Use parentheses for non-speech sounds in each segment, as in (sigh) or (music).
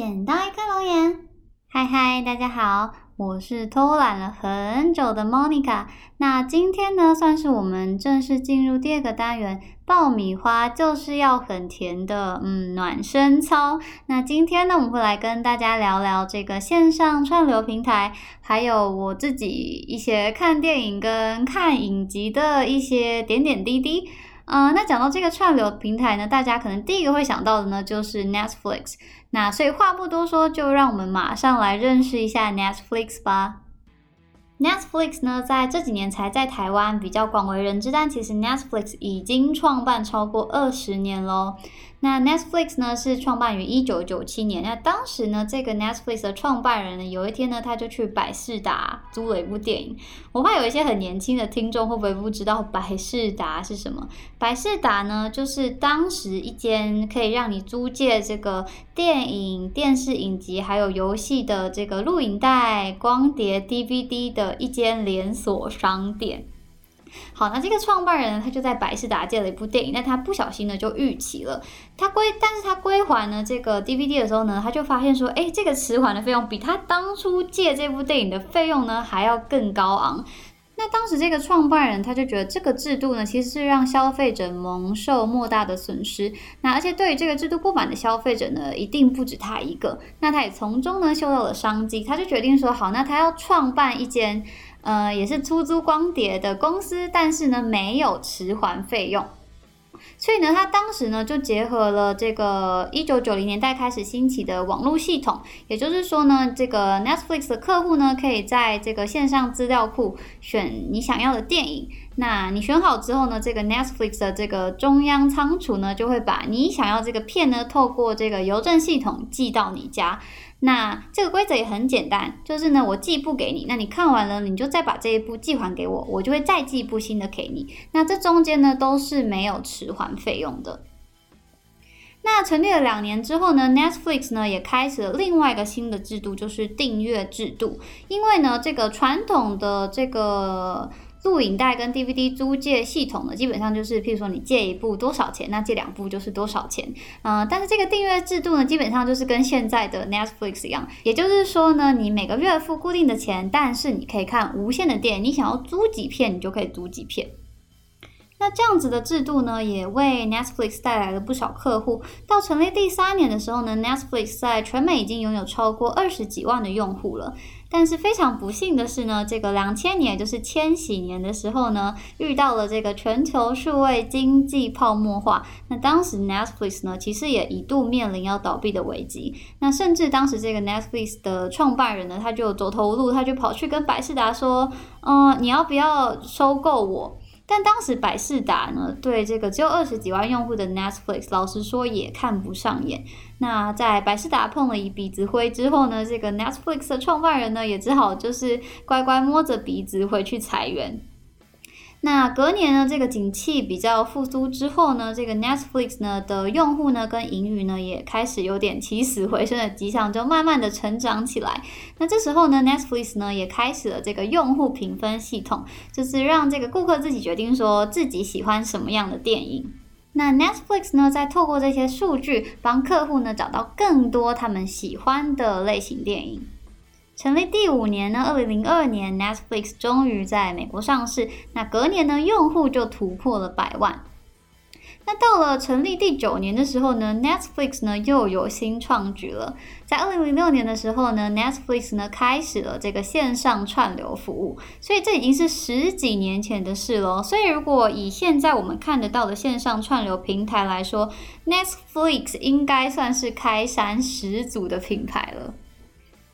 捡到一颗龙眼，嗨嗨，大家好，我是偷懒了很久的 Monica。那今天呢，算是我们正式进入第二个单元，爆米花就是要很甜的，嗯，暖身操。那今天呢，我们会来跟大家聊聊这个线上串流平台，还有我自己一些看电影跟看影集的一些点点滴滴。呃，那讲到这个串流平台呢，大家可能第一个会想到的呢，就是 Netflix。那所以话不多说，就让我们马上来认识一下 Netflix 吧。Netflix 呢，在这几年才在台湾比较广为人知，但其实 Netflix 已经创办超过二十年喽。那 Netflix 呢是创办于一九九七年。那当时呢，这个 Netflix 的创办人呢，有一天呢，他就去百事达租了一部电影。我怕有一些很年轻的听众会不会不知道百事达是什么？百事达呢，就是当时一间可以让你租借这个电影、电视影集还有游戏的这个录影带、光碟、DVD 的一间连锁商店。好，那这个创办人呢，他就在百事达借了一部电影，但他不小心呢就逾期了。他归，但是他归还呢这个 DVD 的时候呢，他就发现说，哎，这个迟缓的费用比他当初借这部电影的费用呢还要更高昂。那当时这个创办人他就觉得这个制度呢，其实是让消费者蒙受莫大的损失。那而且对于这个制度不满的消费者呢，一定不止他一个。那他也从中呢嗅到了商机，他就决定说，好，那他要创办一间。呃，也是出租光碟的公司，但是呢，没有迟还费用。所以呢，他当时呢就结合了这个一九九零年代开始兴起的网络系统，也就是说呢，这个 Netflix 的客户呢可以在这个线上资料库选你想要的电影。那你选好之后呢，这个 Netflix 的这个中央仓储呢就会把你想要这个片呢透过这个邮政系统寄到你家。那这个规则也很简单，就是呢，我寄一部给你，那你看完了，你就再把这一部寄还给我，我就会再寄一部新的给你。那这中间呢都是没有迟还费用的。那成立了两年之后呢，Netflix 呢也开始了另外一个新的制度，就是订阅制度。因为呢，这个传统的这个。录影带跟 DVD 租借系统呢，基本上就是，譬如说你借一部多少钱，那借两部就是多少钱。嗯，但是这个订阅制度呢，基本上就是跟现在的 Netflix 一样，也就是说呢，你每个月付固定的钱，但是你可以看无限的电影，你想要租几片，你就可以租几片。那这样子的制度呢，也为 Netflix 带来了不少客户。到成立第三年的时候呢，Netflix 在全美已经拥有超过二十几万的用户了。但是非常不幸的是呢，这个两千年，就是千禧年的时候呢，遇到了这个全球数位经济泡沫化。那当时 Netflix 呢，其实也一度面临要倒闭的危机。那甚至当时这个 Netflix 的创办人呢，他就走投无路，他就跑去跟百事达说：“嗯，你要不要收购我？”但当时百事达呢，对这个只有二十几万用户的 Netflix，老实说也看不上眼。那在百事达碰了一鼻子灰之后呢，这个 Netflix 的创办人呢，也只好就是乖乖摸着鼻子回去裁员。那隔年呢，这个景气比较复苏之后呢，这个 Netflix 呢的用户呢跟盈余呢也开始有点起死回生的迹象，就慢慢的成长起来。那这时候呢，Netflix 呢也开始了这个用户评分系统，就是让这个顾客自己决定说自己喜欢什么样的电影。那 Netflix 呢再透过这些数据，帮客户呢找到更多他们喜欢的类型电影。成立第五年呢，二零零二年，Netflix 终于在美国上市。那隔年呢，用户就突破了百万。那到了成立第九年的时候呢，Netflix 呢又有新创举了。在二零零六年的时候呢，Netflix 呢开始了这个线上串流服务。所以这已经是十几年前的事了。所以如果以现在我们看得到的线上串流平台来说，Netflix 应该算是开山始祖的品牌了。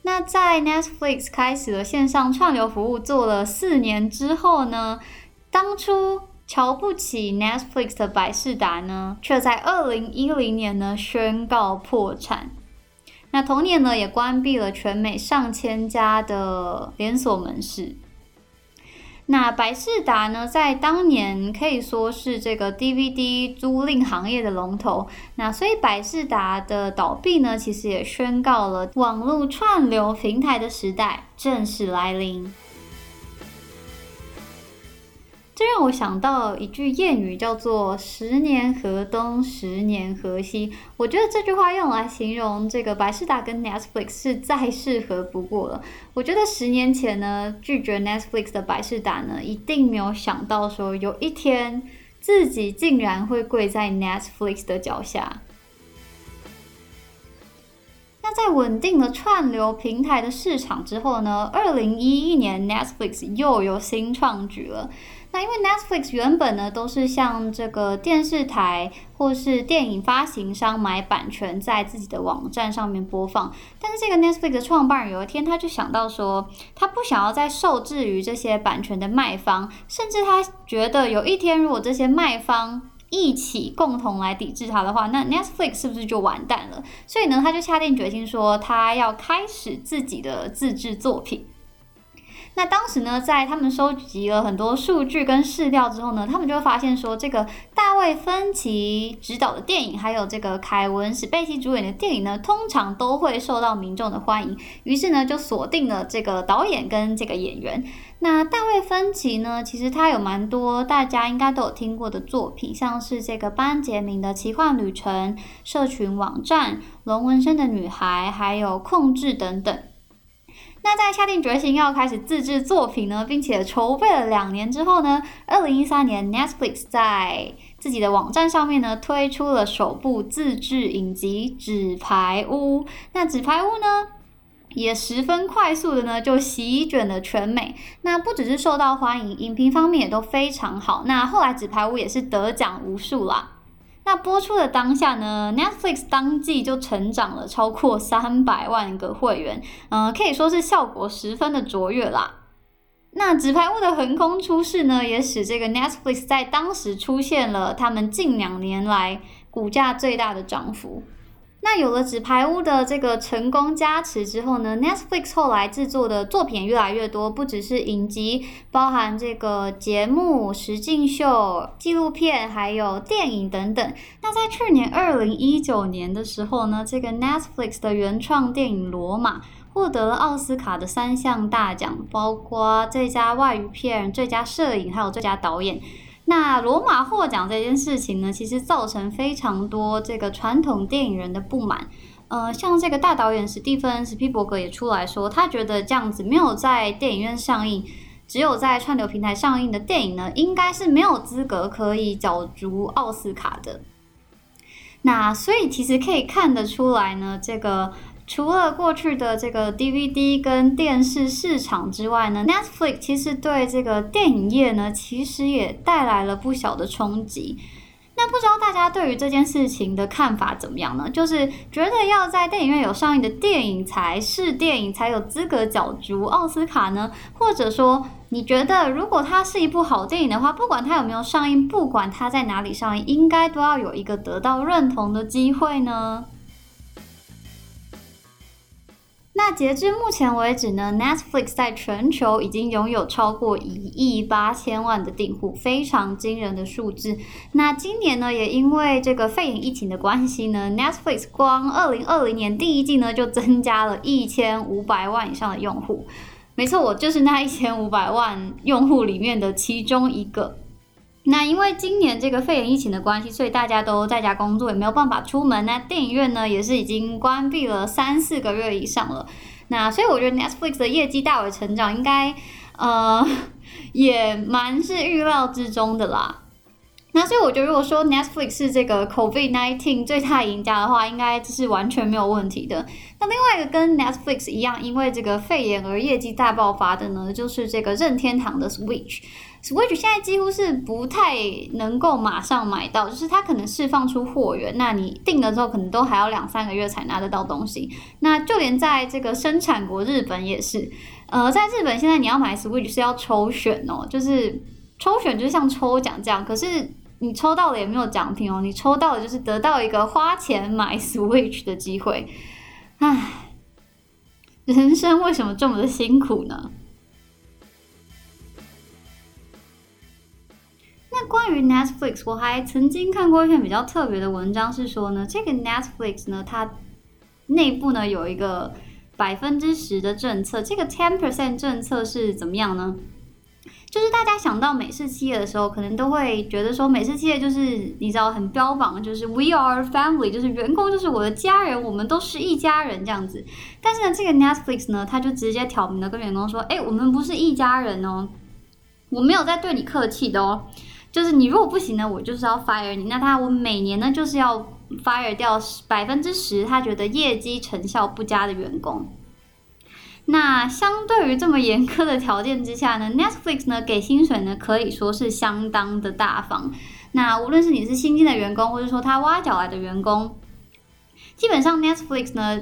那在 Netflix 开始了线上串流服务做了四年之后呢，当初瞧不起 Netflix 的百事达呢，却在二零一零年呢宣告破产。那同年呢，也关闭了全美上千家的连锁门市。那百事达呢，在当年可以说是这个 DVD 租赁行业的龙头。那所以百事达的倒闭呢，其实也宣告了网络串流平台的时代正式来临。这让我想到一句谚语，叫做“十年河东，十年河西”。我觉得这句话用来形容这个百事达跟 Netflix 是再适合不过了。我觉得十年前呢，拒绝 Netflix 的百事达呢，一定没有想到说有一天自己竟然会跪在 Netflix 的脚下。那在稳定了串流平台的市场之后呢？二零一一年，Netflix 又有新创举了。那因为 Netflix 原本呢都是向这个电视台或是电影发行商买版权，在自己的网站上面播放。但是这个 Netflix 的创办人有一天他就想到说，他不想要再受制于这些版权的卖方，甚至他觉得有一天如果这些卖方一起共同来抵制他的话，那 Netflix 是不是就完蛋了？所以呢，他就下定决心说，他要开始自己的自制作品。那当时呢，在他们收集了很多数据跟试料之后呢，他们就发现说，这个大卫芬奇执导的电影，还有这个凯文史贝西主演的电影呢，通常都会受到民众的欢迎。于是呢，就锁定了这个导演跟这个演员。那大卫芬奇呢，其实他有蛮多大家应该都有听过的作品，像是这个班杰明的奇幻旅程、社群网站、龙纹身的女孩，还有控制等等。那在下定决心要开始自制作品呢，并且筹备了两年之后呢，二零一三年 Netflix 在自己的网站上面呢推出了首部自制影集《纸牌屋》。那《纸牌屋》呢也十分快速的呢就席卷了全美。那不只是受到欢迎，影评方面也都非常好。那后来《纸牌屋》也是得奖无数啦。那播出的当下呢，Netflix 当季就成长了超过三百万个会员，嗯，可以说是效果十分的卓越啦。那纸牌屋的横空出世呢，也使这个 Netflix 在当时出现了他们近两年来股价最大的涨幅。那有了纸牌屋的这个成功加持之后呢，Netflix 后来制作的作品越来越多，不只是影集，包含这个节目、实境秀、纪录片，还有电影等等。那在去年二零一九年的时候呢，这个 Netflix 的原创电影《罗马》获得了奥斯卡的三项大奖，包括最佳外语片、最佳摄影，还有最佳导演。那罗马获奖这件事情呢，其实造成非常多这个传统电影人的不满。呃，像这个大导演史蒂芬·史皮伯格也出来说，他觉得这样子没有在电影院上映，只有在串流平台上映的电影呢，应该是没有资格可以角逐奥斯卡的。那所以其实可以看得出来呢，这个。除了过去的这个 DVD 跟电视市场之外呢，Netflix 其实对这个电影业呢，其实也带来了不小的冲击。那不知道大家对于这件事情的看法怎么样呢？就是觉得要在电影院有上映的电影才是电影才有资格角逐奥斯卡呢？或者说，你觉得如果它是一部好电影的话，不管它有没有上映，不管它在哪里上映，应该都要有一个得到认同的机会呢？那截至目前为止呢，Netflix 在全球已经拥有超过一亿八千万的订户，非常惊人的数字。那今年呢，也因为这个肺炎疫情的关系呢，Netflix 光二零二零年第一季呢就增加了一千五百万以上的用户。没错，我就是那一千五百万用户里面的其中一个。那因为今年这个肺炎疫情的关系，所以大家都在家工作，也没有办法出门。那电影院呢，也是已经关闭了三四个月以上了。那所以我觉得 Netflix 的业绩大为成长，应该呃 (laughs) 也蛮是预料之中的啦。那所以我觉得，如果说 Netflix 是这个 COVID nineteen 最大赢家的话，应该是完全没有问题的。那另外一个跟 Netflix 一样，因为这个肺炎而业绩大爆发的呢，就是这个任天堂的 Switch。Switch 现在几乎是不太能够马上买到，就是它可能释放出货源，那你订了之后可能都还要两三个月才拿得到东西。那就连在这个生产国日本也是，呃，在日本现在你要买 Switch 是要抽选哦，就是抽选就是像抽奖这样，可是你抽到了也没有奖品哦，你抽到的就是得到一个花钱买 Switch 的机会。唉，人生为什么这么的辛苦呢？那关于 Netflix，我还曾经看过一篇比较特别的文章，是说呢，这个 Netflix 呢，它内部呢有一个百分之十的政策。这个 ten percent 政策是怎么样呢？就是大家想到美式企业的时候，可能都会觉得说，美式企业就是你知道很标榜，就是 we are family，就是员工就是我的家人，我们都是一家人这样子。但是呢，这个 Netflix 呢，他就直接挑明了跟员工说，哎，我们不是一家人哦，我没有在对你客气的哦，就是你如果不行呢，我就是要 fire 你。那他我每年呢就是要 fire 掉百分之十，他觉得业绩成效不佳的员工。那相对于这么严苛的条件之下呢，Netflix 呢给薪水呢可以说是相当的大方。那无论是你是新进的员工，或者说他挖角来的员工，基本上 Netflix 呢，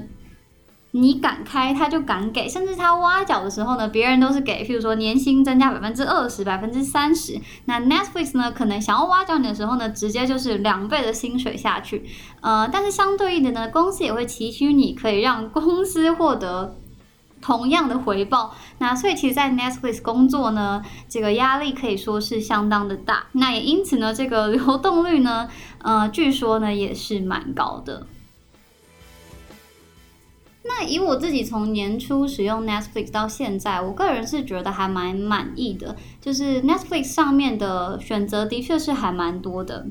你敢开他就敢给，甚至他挖角的时候呢，别人都是给，譬如说年薪增加百分之二十、百分之三十。那 Netflix 呢，可能想要挖角你的时候呢，直接就是两倍的薪水下去。呃，但是相对应的呢，公司也会期许你可以让公司获得。同样的回报，那所以其实，在 Netflix 工作呢，这个压力可以说是相当的大。那也因此呢，这个流动率呢，呃，据说呢也是蛮高的。那以我自己从年初使用 Netflix 到现在，我个人是觉得还蛮满意的。就是 Netflix 上面的选择的确是还蛮多的，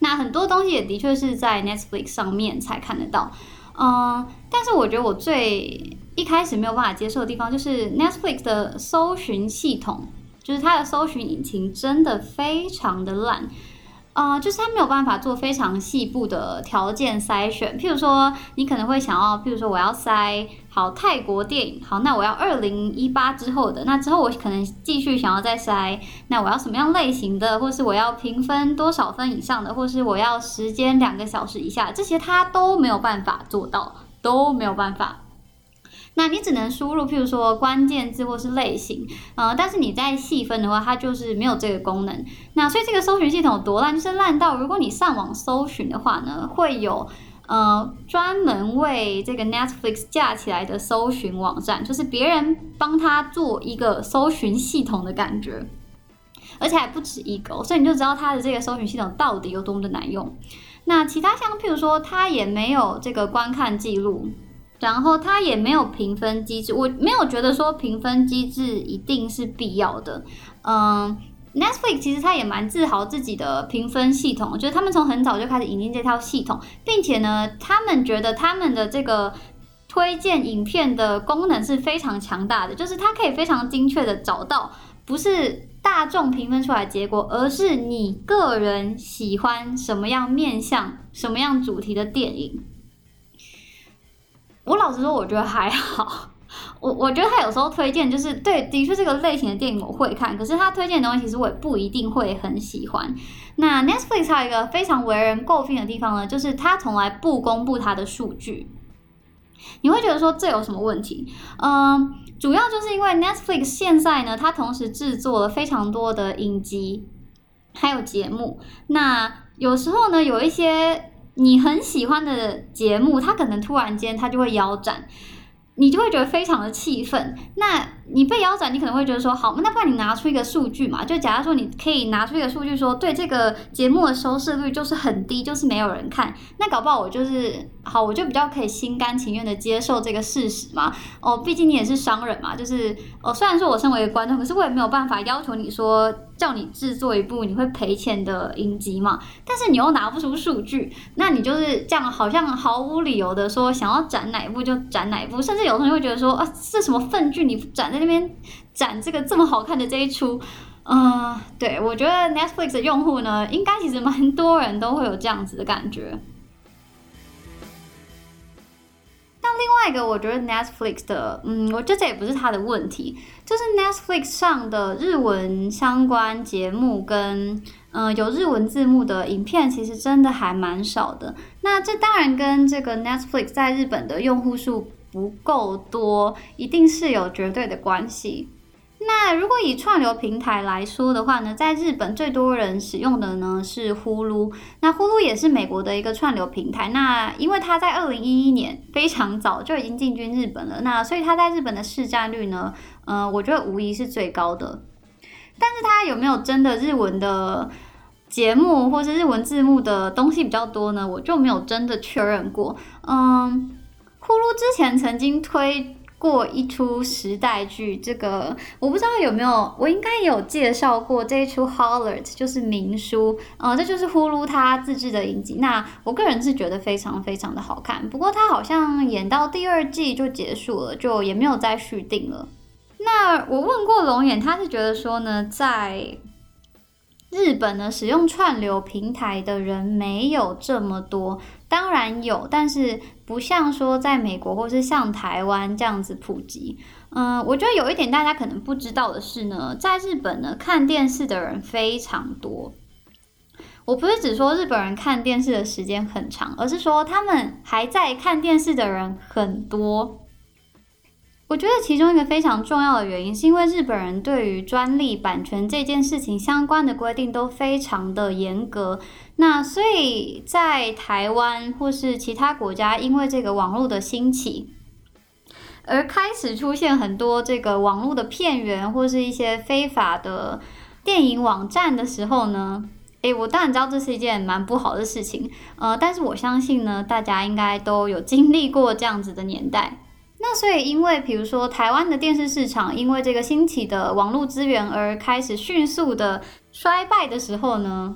那很多东西也的确是在 Netflix 上面才看得到。嗯，但是我觉得我最一开始没有办法接受的地方，就是 Netflix 的搜寻系统，就是它的搜寻引擎真的非常的烂，呃，就是它没有办法做非常细部的条件筛选。譬如说，你可能会想要，譬如说我要筛好泰国电影，好，那我要二零一八之后的，那之后我可能继续想要再筛，那我要什么样类型的，或是我要评分多少分以上的，或是我要时间两个小时以下，这些它都没有办法做到，都没有办法。那你只能输入，譬如说关键字或是类型，呃，但是你在细分的话，它就是没有这个功能。那所以这个搜寻系统有多烂，就是烂到如果你上网搜寻的话呢，会有呃专门为这个 Netflix 架起来的搜寻网站，就是别人帮他做一个搜寻系统的感觉，而且还不止一个，所以你就知道它的这个搜寻系统到底有多么的难用。那其他像譬如说，它也没有这个观看记录。然后它也没有评分机制，我没有觉得说评分机制一定是必要的。嗯，Netflix 其实它也蛮自豪自己的评分系统，就是他们从很早就开始引进这套系统，并且呢，他们觉得他们的这个推荐影片的功能是非常强大的，就是它可以非常精确的找到不是大众评分出来结果，而是你个人喜欢什么样面向、什么样主题的电影。我老实说，我觉得还好。(laughs) 我我觉得他有时候推荐就是对，的确这个类型的电影我会看，可是他推荐的东西其实我也不一定会很喜欢。那 Netflix 还有一个非常为人诟病的地方呢，就是他从来不公布他的数据。你会觉得说这有什么问题？嗯，主要就是因为 Netflix 现在呢，它同时制作了非常多的影集，还有节目。那有时候呢，有一些。你很喜欢的节目，它可能突然间它就会腰斩，你就会觉得非常的气愤。那你被腰斩，你可能会觉得说，好，那不然你拿出一个数据嘛？就假如说你可以拿出一个数据说，对这个节目的收视率就是很低，就是没有人看。那搞不好我就是好，我就比较可以心甘情愿的接受这个事实嘛。哦，毕竟你也是商人嘛，就是哦，虽然说我身为一个观众，可是我也没有办法要求你说。叫你制作一部你会赔钱的影集嘛？但是你又拿不出数据，那你就是这样，好像毫无理由的说想要展哪一部就展哪一部，甚至有同学会觉得说啊，这什么粪剧，你展在那边展这个这么好看的这一出，嗯，对我觉得 Netflix 的用户呢，应该其实蛮多人都会有这样子的感觉。另外一个，我觉得 Netflix 的，嗯，我觉得这也不是他的问题，就是 Netflix 上的日文相关节目跟，嗯，有日文字幕的影片，其实真的还蛮少的。那这当然跟这个 Netflix 在日本的用户数不够多，一定是有绝对的关系。那如果以串流平台来说的话呢，在日本最多人使用的呢是呼噜。那呼噜也是美国的一个串流平台。那因为它在二零一一年非常早就已经进军日本了，那所以它在日本的市占率呢，呃，我觉得无疑是最高的。但是它有没有真的日文的节目或是日文字幕的东西比较多呢？我就没有真的确认过。嗯，呼噜之前曾经推。过一出时代剧，这个我不知道有没有，我应该有介绍过这一出《Hollert》，就是《明书》，呃，这就是呼噜他自制的影集。那我个人是觉得非常非常的好看，不过他好像演到第二季就结束了，就也没有再续订了。那我问过龙眼，他是觉得说呢，在日本呢，使用串流平台的人没有这么多，当然有，但是不像说在美国或是像台湾这样子普及。嗯，我觉得有一点大家可能不知道的是呢，在日本呢，看电视的人非常多。我不是只说日本人看电视的时间很长，而是说他们还在看电视的人很多。我觉得其中一个非常重要的原因，是因为日本人对于专利版权这件事情相关的规定都非常的严格。那所以在台湾或是其他国家，因为这个网络的兴起，而开始出现很多这个网络的片源或是一些非法的电影网站的时候呢，诶，我当然知道这是一件蛮不好的事情，呃，但是我相信呢，大家应该都有经历过这样子的年代。那所以，因为比如说台湾的电视市场，因为这个兴起的网络资源而开始迅速的衰败的时候呢，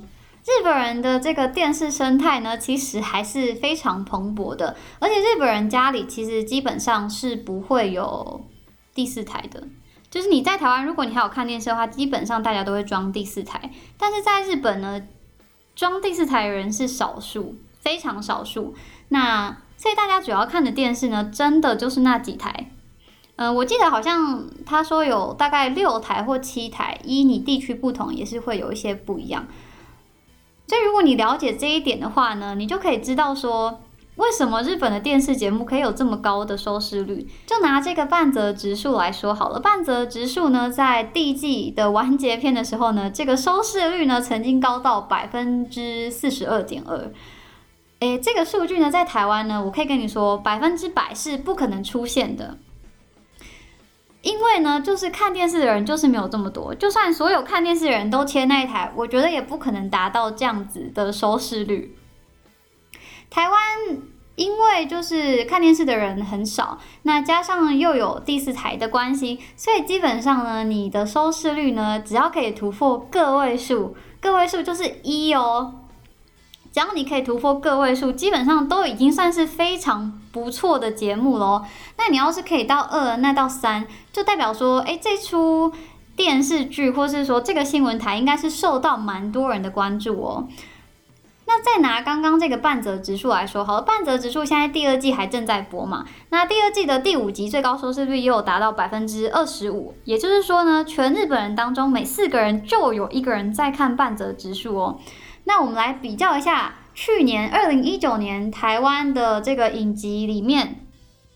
日本人的这个电视生态呢，其实还是非常蓬勃的。而且日本人家里其实基本上是不会有第四台的，就是你在台湾，如果你还有看电视的话，基本上大家都会装第四台。但是在日本呢，装第四台的人是少数，非常少数。那所以大家主要看的电视呢，真的就是那几台。嗯，我记得好像他说有大概六台或七台，依你地区不同，也是会有一些不一样。所以如果你了解这一点的话呢，你就可以知道说，为什么日本的电视节目可以有这么高的收视率。就拿这个半泽直树来说好了，半泽直树呢，在第一季的完结篇的时候呢，这个收视率呢，曾经高到百分之四十二点二。诶，这个数据呢，在台湾呢，我可以跟你说，百分之百是不可能出现的，因为呢，就是看电视的人就是没有这么多，就算所有看电视的人都切那一台，我觉得也不可能达到这样子的收视率。台湾因为就是看电视的人很少，那加上又有第四台的关系，所以基本上呢，你的收视率呢，只要可以突破个位数，个位数就是一哦。只要你可以突破个位数，基本上都已经算是非常不错的节目喽。那你要是可以到二，那到三，就代表说，哎，这出电视剧或是说这个新闻台应该是受到蛮多人的关注哦。那再拿刚刚这个半泽直树来说，好了，半泽直树现在第二季还正在播嘛？那第二季的第五集最高收视率也有达到百分之二十五，也就是说呢，全日本人当中每四个人就有一个人在看半泽直树哦。那我们来比较一下，去年二零一九年台湾的这个影集里面，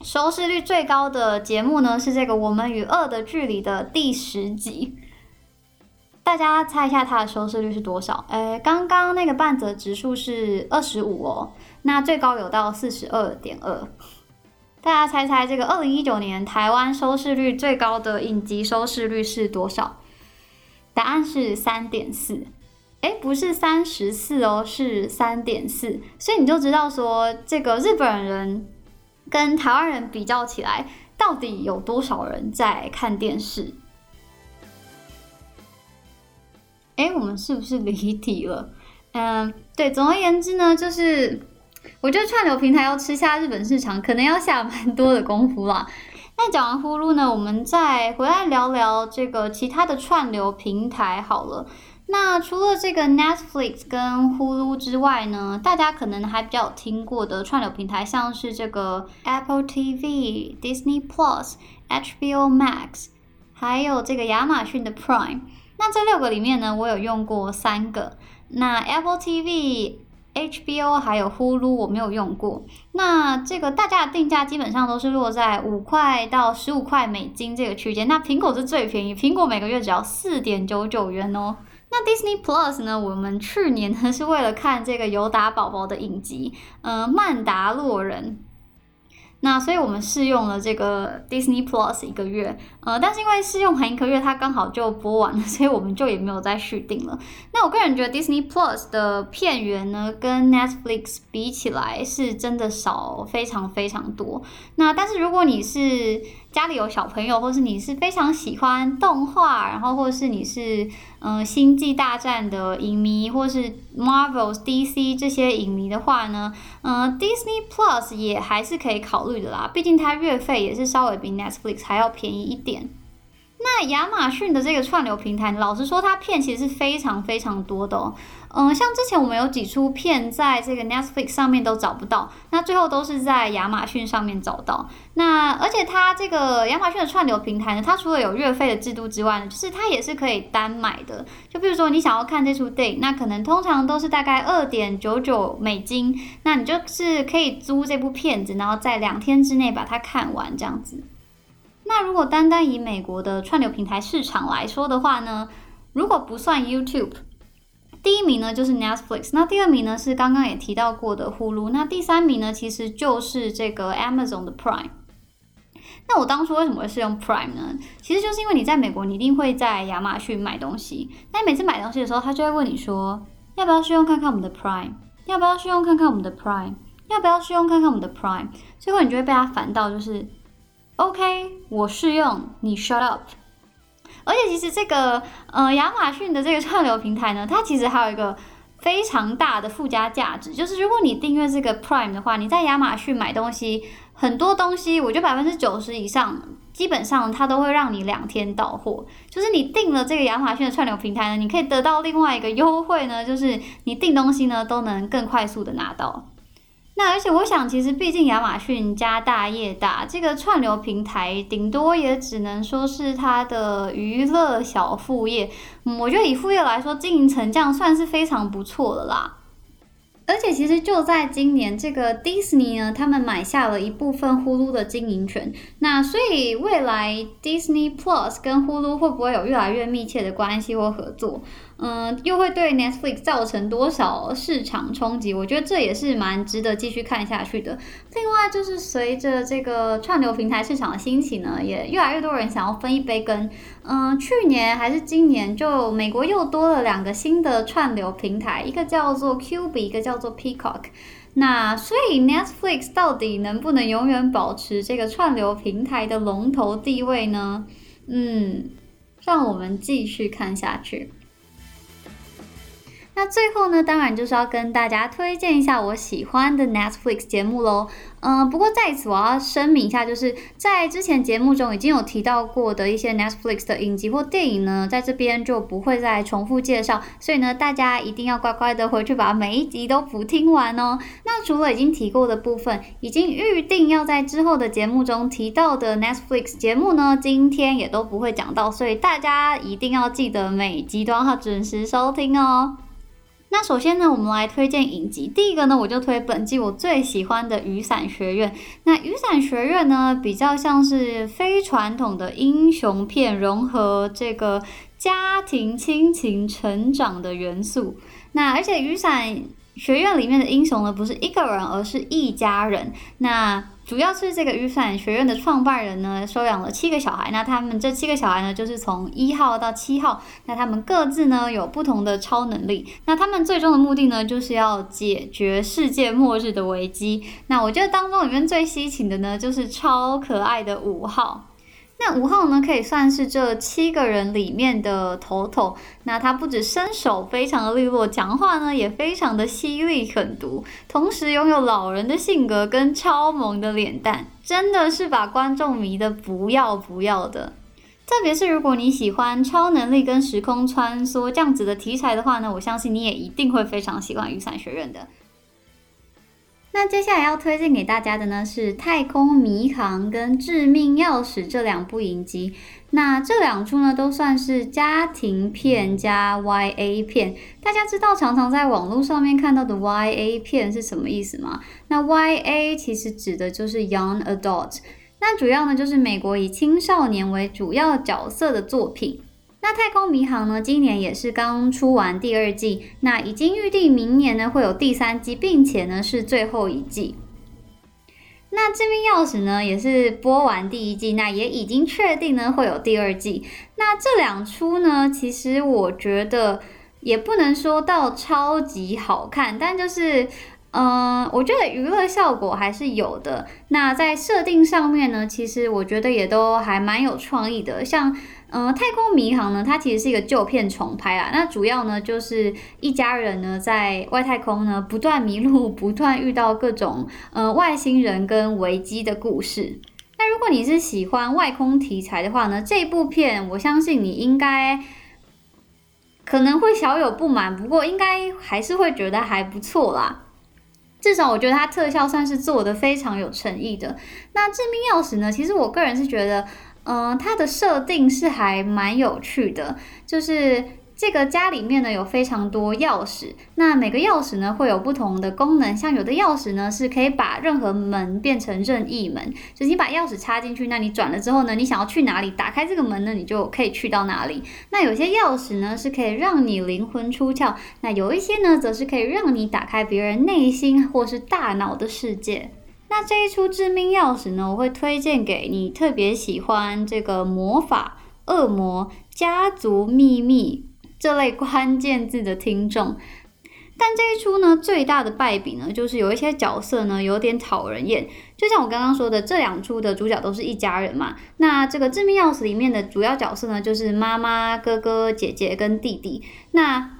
收视率最高的节目呢是这个《我们与恶的距离》的第十集。大家猜一下它的收视率是多少？诶，刚刚那个半泽指数是二十五哦，那最高有到四十二点二。大家猜猜这个二零一九年台湾收视率最高的影集收视率是多少？答案是三点四。哎，不是三十四哦，是三点四，所以你就知道说，这个日本人跟台湾人比较起来，到底有多少人在看电视？哎，我们是不是离题了？嗯，对，总而言之呢，就是我觉得串流平台要吃下日本市场，可能要下蛮多的功夫啦。那讲完呼噜呢，我们再回来聊聊这个其他的串流平台好了。那除了这个 Netflix 跟 Hulu 之外呢，大家可能还比较听过的串流平台，像是这个 Apple TV、Disney Plus、HBO Max，还有这个亚马逊的 Prime。那这六个里面呢，我有用过三个。那 Apple TV、HBO 还有 Hulu 我没有用过。那这个大家的定价基本上都是落在五块到十五块美金这个区间。那苹果是最便宜，苹果每个月只要四点九九元哦。那 Disney Plus 呢？我们去年呢是为了看这个尤达宝宝的影集，呃，曼达洛人。那所以我们试用了这个 Disney Plus 一个月，呃，但是因为试用还一个月，它刚好就播完了，(laughs) 所以我们就也没有再续订了。那我个人觉得 Disney Plus 的片源呢，跟 Netflix 比起来是真的少非常非常多。那但是如果你是家里有小朋友，或是你是非常喜欢动画，然后或是你是嗯星际大战的影迷，或是 Marvels、DC 这些影迷的话呢，嗯，Disney Plus 也还是可以考虑的啦，毕竟它月费也是稍微比 Netflix 还要便宜一点。那亚马逊的这个串流平台，老实说，它片其实是非常非常多的哦。嗯，像之前我们有几出片在这个 Netflix 上面都找不到，那最后都是在亚马逊上面找到。那而且它这个亚马逊的串流平台呢，它除了有月费的制度之外呢，就是它也是可以单买的。就比如说你想要看这出电影，那可能通常都是大概二点九九美金，那你就是可以租这部片子，然后在两天之内把它看完这样子。那如果单单以美国的串流平台市场来说的话呢，如果不算 YouTube，第一名呢就是 Netflix，那第二名呢是刚刚也提到过的 Hulu，那第三名呢其实就是这个 Amazon 的 Prime。那我当初为什么会是用 Prime 呢？其实就是因为你在美国，你一定会在亚马逊买东西，那你每次买东西的时候，他就会问你说，要不要试用看看我们的 Prime？要不要试用看看我们的 Prime？要不要试用看看我们的 Prime？最后你就会被他烦到，就是。OK，我试用，你 shut up。而且其实这个呃亚马逊的这个串流平台呢，它其实还有一个非常大的附加价值，就是如果你订阅这个 Prime 的话，你在亚马逊买东西，很多东西，我觉得百分之九十以上，基本上它都会让你两天到货。就是你订了这个亚马逊的串流平台呢，你可以得到另外一个优惠呢，就是你订东西呢都能更快速的拿到。那而且我想，其实毕竟亚马逊家大业大，这个串流平台顶多也只能说是它的娱乐小副业。嗯，我觉得以副业来说，经营成这样算是非常不错的啦。而且其实就在今年，这个迪士尼呢，他们买下了一部分呼噜的经营权。那所以未来 Disney Plus 跟呼噜会不会有越来越密切的关系或合作？嗯，又会对 Netflix 造成多少市场冲击？我觉得这也是蛮值得继续看下去的。另外就是随着这个串流平台市场的兴起呢，也越来越多人想要分一杯羹。嗯，去年还是今年，就美国又多了两个新的串流平台，一个叫做 q b 一个叫做 Peacock。那所以 Netflix 到底能不能永远保持这个串流平台的龙头地位呢？嗯，让我们继续看下去。那最后呢，当然就是要跟大家推荐一下我喜欢的 Netflix 节目喽。嗯，不过在此我要声明一下，就是在之前节目中已经有提到过的一些 Netflix 的影集或电影呢，在这边就不会再重复介绍。所以呢，大家一定要乖乖的回去把每一集都补听完哦。那除了已经提过的部分，已经预定要在之后的节目中提到的 Netflix 节目呢，今天也都不会讲到，所以大家一定要记得每集都要准时收听哦。那首先呢，我们来推荐影集。第一个呢，我就推本季我最喜欢的《雨伞学院》。那《雨伞学院》呢，比较像是非传统的英雄片，融合这个家庭亲情成长的元素。那而且雨伞学院里面的英雄呢，不是一个人，而是一家人。那主要是这个雨伞学院的创办人呢，收养了七个小孩。那他们这七个小孩呢，就是从一号到七号。那他们各自呢有不同的超能力。那他们最终的目的呢，就是要解决世界末日的危机。那我觉得当中里面最吸睛的呢，就是超可爱的五号。那五号呢，可以算是这七个人里面的头头。那他不止身手非常的利落，讲话呢也非常的犀利狠毒，同时拥有老人的性格跟超萌的脸蛋，真的是把观众迷的不要不要的。特别是如果你喜欢超能力跟时空穿梭这样子的题材的话呢，我相信你也一定会非常喜欢雨伞学院的。那接下来要推荐给大家的呢是《太空迷航》跟《致命钥匙》这两部影集。那这两出呢都算是家庭片加 YA 片。大家知道常常在网络上面看到的 YA 片是什么意思吗？那 YA 其实指的就是 Young Adult。那主要呢就是美国以青少年为主要角色的作品。那《太空迷航》呢？今年也是刚出完第二季，那已经预定明年呢会有第三季，并且呢是最后一季。那《致命钥匙》呢也是播完第一季，那也已经确定呢会有第二季。那这两出呢，其实我觉得也不能说到超级好看，但就是嗯，我觉得娱乐效果还是有的。那在设定上面呢，其实我觉得也都还蛮有创意的。像，嗯，太空迷航呢，它其实是一个旧片重拍啦。那主要呢就是一家人呢在外太空呢不断迷路，不断遇到各种呃外星人跟危机的故事。那如果你是喜欢外空题材的话呢，这部片我相信你应该可能会小有不满，不过应该还是会觉得还不错啦。至少我觉得它特效算是做的非常有诚意的。那致命钥匙呢？其实我个人是觉得，嗯，它的设定是还蛮有趣的，就是。这个家里面呢有非常多钥匙，那每个钥匙呢会有不同的功能，像有的钥匙呢是可以把任何门变成任意门，就是你把钥匙插进去，那你转了之后呢，你想要去哪里，打开这个门呢，你就可以去到哪里。那有些钥匙呢是可以让你灵魂出窍，那有一些呢则是可以让你打开别人内心或是大脑的世界。那这一出致命钥匙呢，我会推荐给你特别喜欢这个魔法、恶魔、家族秘密。这类关键字的听众，但这一出呢，最大的败笔呢，就是有一些角色呢有点讨人厌。就像我刚刚说的，这两出的主角都是一家人嘛。那这个致命钥匙里面的主要角色呢，就是妈妈、哥哥、姐姐跟弟弟。那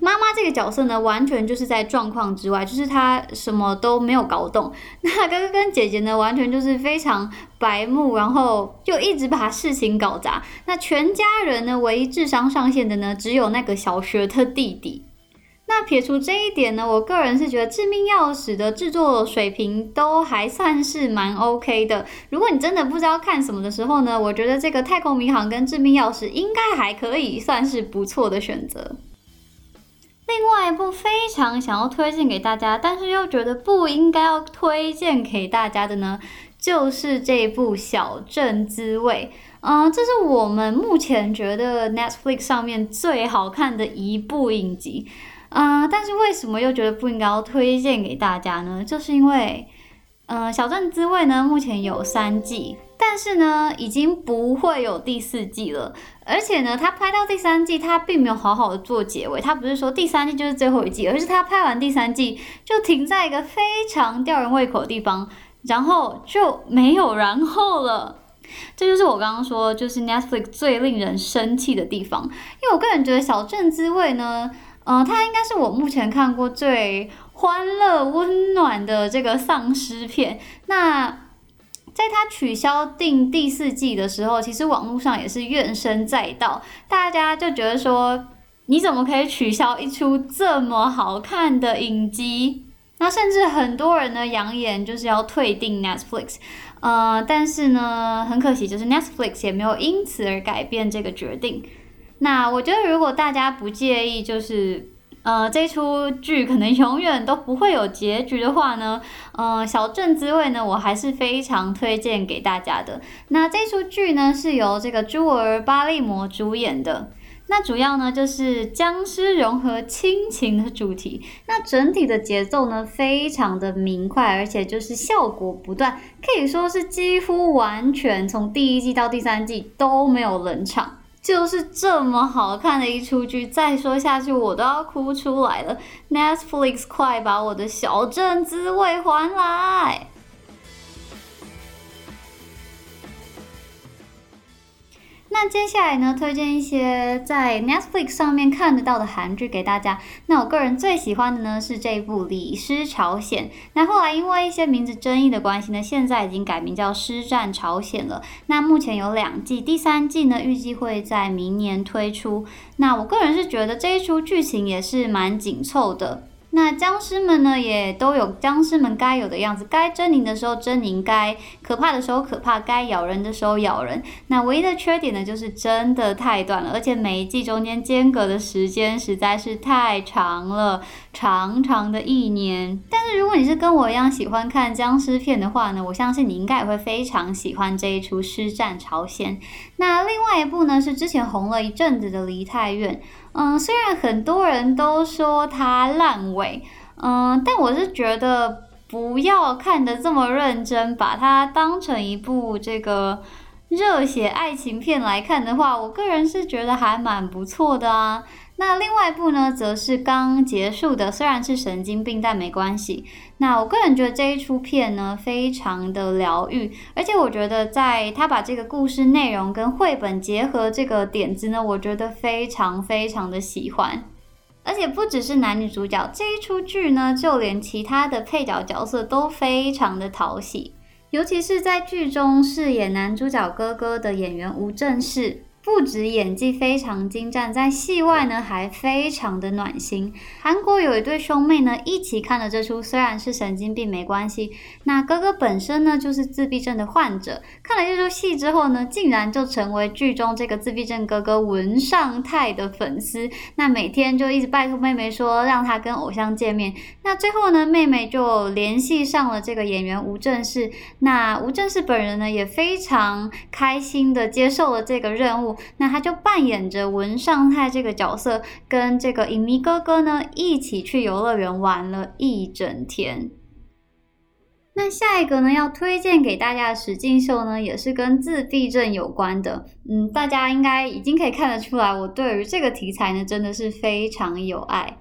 妈妈这个角色呢，完全就是在状况之外，就是她什么都没有搞懂。(laughs) 那哥哥跟姐姐呢，完全就是非常白目，然后就一直把事情搞砸。那全家人呢，唯一智商上线的呢，只有那个小学的弟弟。那撇除这一点呢，我个人是觉得《致命钥匙》的制作水平都还算是蛮 OK 的。如果你真的不知道看什么的时候呢，我觉得这个《太空迷航》跟《致命钥匙》应该还可以算是不错的选择。另外一部非常想要推荐给大家，但是又觉得不应该要推荐给大家的呢，就是这部《小镇滋味》。嗯，这是我们目前觉得 Netflix 上面最好看的一部影集。啊，但是为什么又觉得不应该要推荐给大家呢？就是因为，嗯，《小镇滋味》呢目前有三季。但是呢，已经不会有第四季了。而且呢，他拍到第三季，他并没有好好的做结尾。他不是说第三季就是最后一季，而是他拍完第三季就停在一个非常吊人胃口的地方，然后就没有然后了。这就是我刚刚说，就是 Netflix 最令人生气的地方。因为我个人觉得《小镇滋味》呢，呃，它应该是我目前看过最欢乐温暖的这个丧尸片。那在他取消定第四季的时候，其实网络上也是怨声载道，大家就觉得说，你怎么可以取消一出这么好看的影集？那甚至很多人呢扬言就是要退订 Netflix，呃，但是呢，很可惜，就是 Netflix 也没有因此而改变这个决定。那我觉得，如果大家不介意，就是。呃，这出剧可能永远都不会有结局的话呢，呃，小镇滋味呢，我还是非常推荐给大家的。那这出剧呢，是由这个朱尔巴利摩主演的。那主要呢就是僵尸融合亲情的主题。那整体的节奏呢，非常的明快，而且就是效果不断，可以说是几乎完全从第一季到第三季都没有冷场。就是这么好看的一出剧，再说下去我都要哭出来了。Netflix，快把我的小镇滋味还来！那接下来呢，推荐一些在 Netflix 上面看得到的韩剧给大家。那我个人最喜欢的呢是这一部《李师朝鲜》。那后来因为一些名字争议的关系呢，现在已经改名叫《师战朝鲜》了。那目前有两季，第三季呢预计会在明年推出。那我个人是觉得这一出剧情也是蛮紧凑的。那僵尸们呢，也都有僵尸们该有的样子，该狰狞的时候狰狞，该可怕的时候可怕，该咬人的时候咬人。那唯一的缺点呢，就是真的太短了，而且每一季中间间隔的时间实在是太长了，长长的一年。但是如果你是跟我一样喜欢看僵尸片的话呢，我相信你应该也会非常喜欢这一出《师战朝鲜》。那另外一部呢，是之前红了一阵子的《梨泰院》。嗯，虽然很多人都说它烂尾，嗯，但我是觉得不要看得这么认真，把它当成一部这个热血爱情片来看的话，我个人是觉得还蛮不错的啊。那另外一部呢，则是刚结束的，虽然是神经病，但没关系。那我个人觉得这一出片呢，非常的疗愈，而且我觉得在他把这个故事内容跟绘本结合这个点子呢，我觉得非常非常的喜欢。而且不只是男女主角，这一出剧呢，就连其他的配角角色都非常的讨喜，尤其是在剧中饰演男主角哥哥的演员吴正式。不止演技非常精湛，在戏外呢还非常的暖心。韩国有一对兄妹呢一起看了这出，虽然是神经病没关系。那哥哥本身呢就是自闭症的患者，看了这出戏之后呢，竟然就成为剧中这个自闭症哥哥文尚泰的粉丝。那每天就一直拜托妹妹说让他跟偶像见面。那最后呢，妹妹就联系上了这个演员吴正式。那吴正式本人呢也非常开心的接受了这个任务。那他就扮演着文尚泰这个角色，跟这个影迷哥哥呢一起去游乐园玩了一整天。那下一个呢要推荐给大家的实境秀呢，也是跟自闭症有关的。嗯，大家应该已经可以看得出来，我对于这个题材呢真的是非常有爱。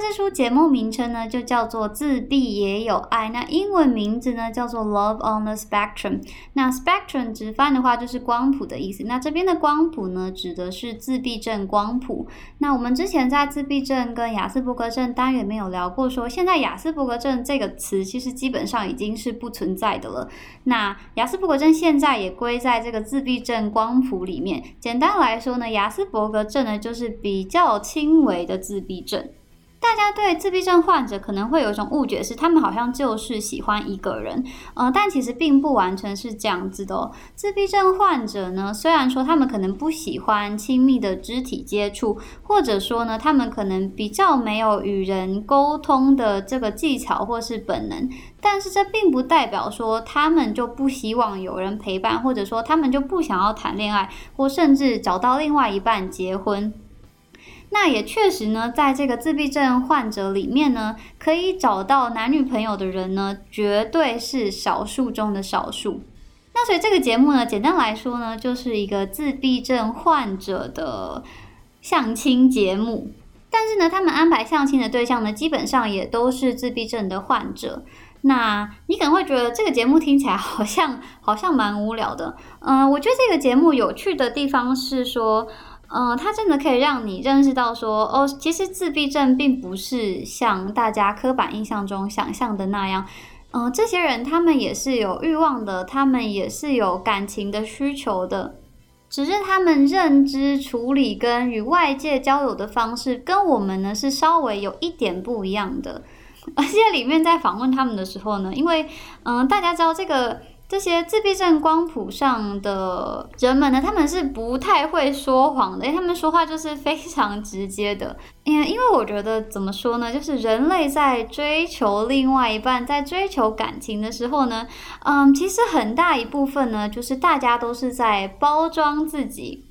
这出节目名称呢，就叫做《自闭也有爱》。那英文名字呢，叫做《Love on the Spectrum》。那 Spectrum 直翻的话，就是光谱的意思。那这边的光谱呢，指的是自闭症光谱。那我们之前在自闭症跟雅斯伯格症单元没有聊过，说现在雅斯伯格症这个词其实基本上已经是不存在的了。那雅斯伯格症现在也归在这个自闭症光谱里面。简单来说呢，雅斯伯格症呢，就是比较轻微的自闭症。大家对自闭症患者可能会有一种误解，是他们好像就是喜欢一个人，呃，但其实并不完全是这样子的哦。自闭症患者呢，虽然说他们可能不喜欢亲密的肢体接触，或者说呢，他们可能比较没有与人沟通的这个技巧或是本能，但是这并不代表说他们就不希望有人陪伴，或者说他们就不想要谈恋爱，或甚至找到另外一半结婚。那也确实呢，在这个自闭症患者里面呢，可以找到男女朋友的人呢，绝对是少数中的少数。那所以这个节目呢，简单来说呢，就是一个自闭症患者的相亲节目。但是呢，他们安排相亲的对象呢，基本上也都是自闭症的患者。那你可能会觉得这个节目听起来好像好像蛮无聊的。嗯，我觉得这个节目有趣的地方是说。嗯，它真的可以让你认识到说，哦，其实自闭症并不是像大家刻板印象中想象的那样。嗯，这些人他们也是有欲望的，他们也是有感情的需求的，只是他们认知处理跟与外界交友的方式跟我们呢是稍微有一点不一样的。(laughs) 而且里面在访问他们的时候呢，因为嗯，大家知道这个。这些自闭症光谱上的人们呢，他们是不太会说谎的，因为他们说话就是非常直接的。因为，因为我觉得怎么说呢，就是人类在追求另外一半，在追求感情的时候呢，嗯，其实很大一部分呢，就是大家都是在包装自己，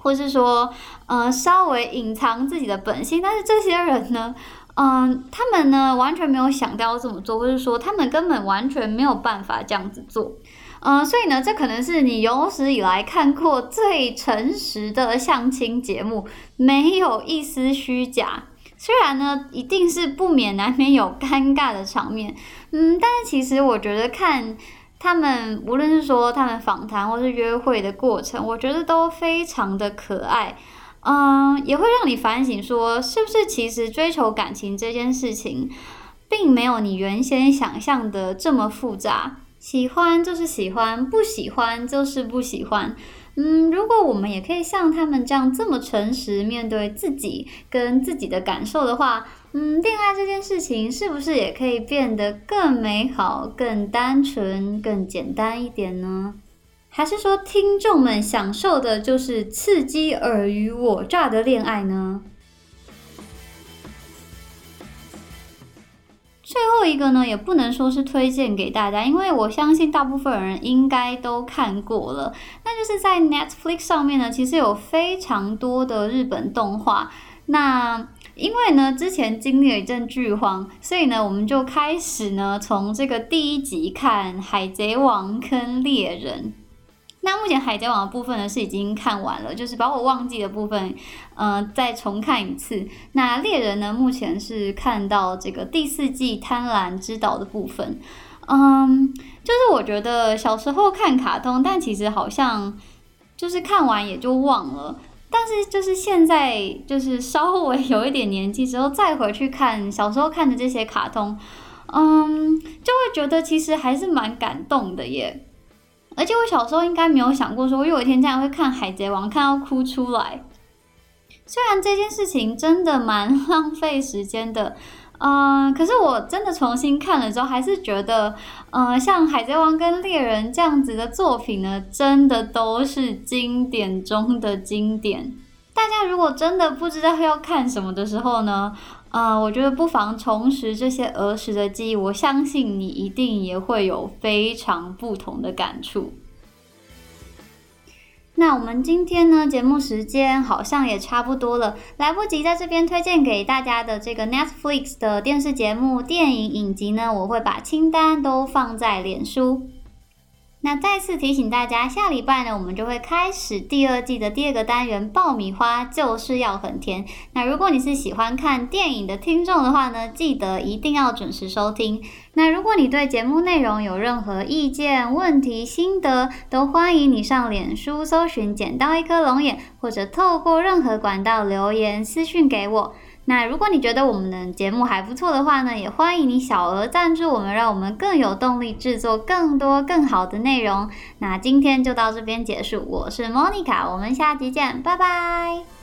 或是说，呃，稍微隐藏自己的本性。但是这些人呢？嗯，他们呢完全没有想到要这么做，或者说他们根本完全没有办法这样子做。嗯，所以呢，这可能是你有史以来看过最诚实的相亲节目，没有一丝虚假。虽然呢，一定是不免难免有尴尬的场面，嗯，但是其实我觉得看他们，无论是说他们访谈或是约会的过程，我觉得都非常的可爱。嗯，也会让你反省，说是不是其实追求感情这件事情，并没有你原先想象的这么复杂。喜欢就是喜欢，不喜欢就是不喜欢。嗯，如果我们也可以像他们这样这么诚实面对自己跟自己的感受的话，嗯，恋爱这件事情是不是也可以变得更美好、更单纯、更简单一点呢？还是说，听众们享受的就是刺激尔虞我诈的恋爱呢？最后一个呢，也不能说是推荐给大家，因为我相信大部分人应该都看过了。那就是在 Netflix 上面呢，其实有非常多的日本动画。那因为呢，之前经历了一阵剧荒，所以呢，我们就开始呢，从这个第一集看《海贼王》跟《猎人》。那目前《海贼王》的部分呢是已经看完了，就是把我忘记的部分，嗯，再重看一次。那猎人呢，目前是看到这个第四季贪婪之岛的部分。嗯，就是我觉得小时候看卡通，但其实好像就是看完也就忘了。但是就是现在，就是稍微有一点年纪之后，再回去看小时候看的这些卡通，嗯，就会觉得其实还是蛮感动的耶。而且我小时候应该没有想过，说我有一天竟然会看《海贼王》，看到哭出来。虽然这件事情真的蛮浪费时间的。嗯，可是我真的重新看了之后，还是觉得，嗯，像《海贼王》跟《猎人》这样子的作品呢，真的都是经典中的经典。大家如果真的不知道要看什么的时候呢，嗯，我觉得不妨重拾这些儿时的记忆，我相信你一定也会有非常不同的感触。那我们今天呢，节目时间好像也差不多了，来不及在这边推荐给大家的这个 Netflix 的电视节目、电影影集呢，我会把清单都放在脸书。那再次提醒大家，下礼拜呢，我们就会开始第二季的第二个单元《爆米花就是要很甜》。那如果你是喜欢看电影的听众的话呢，记得一定要准时收听。那如果你对节目内容有任何意见、问题、心得，都欢迎你上脸书搜寻“捡到一颗龙眼”，或者透过任何管道留言私讯给我。那如果你觉得我们的节目还不错的话呢，也欢迎你小额赞助我们，让我们更有动力制作更多更好的内容。那今天就到这边结束，我是 Monica，我们下期见，拜拜。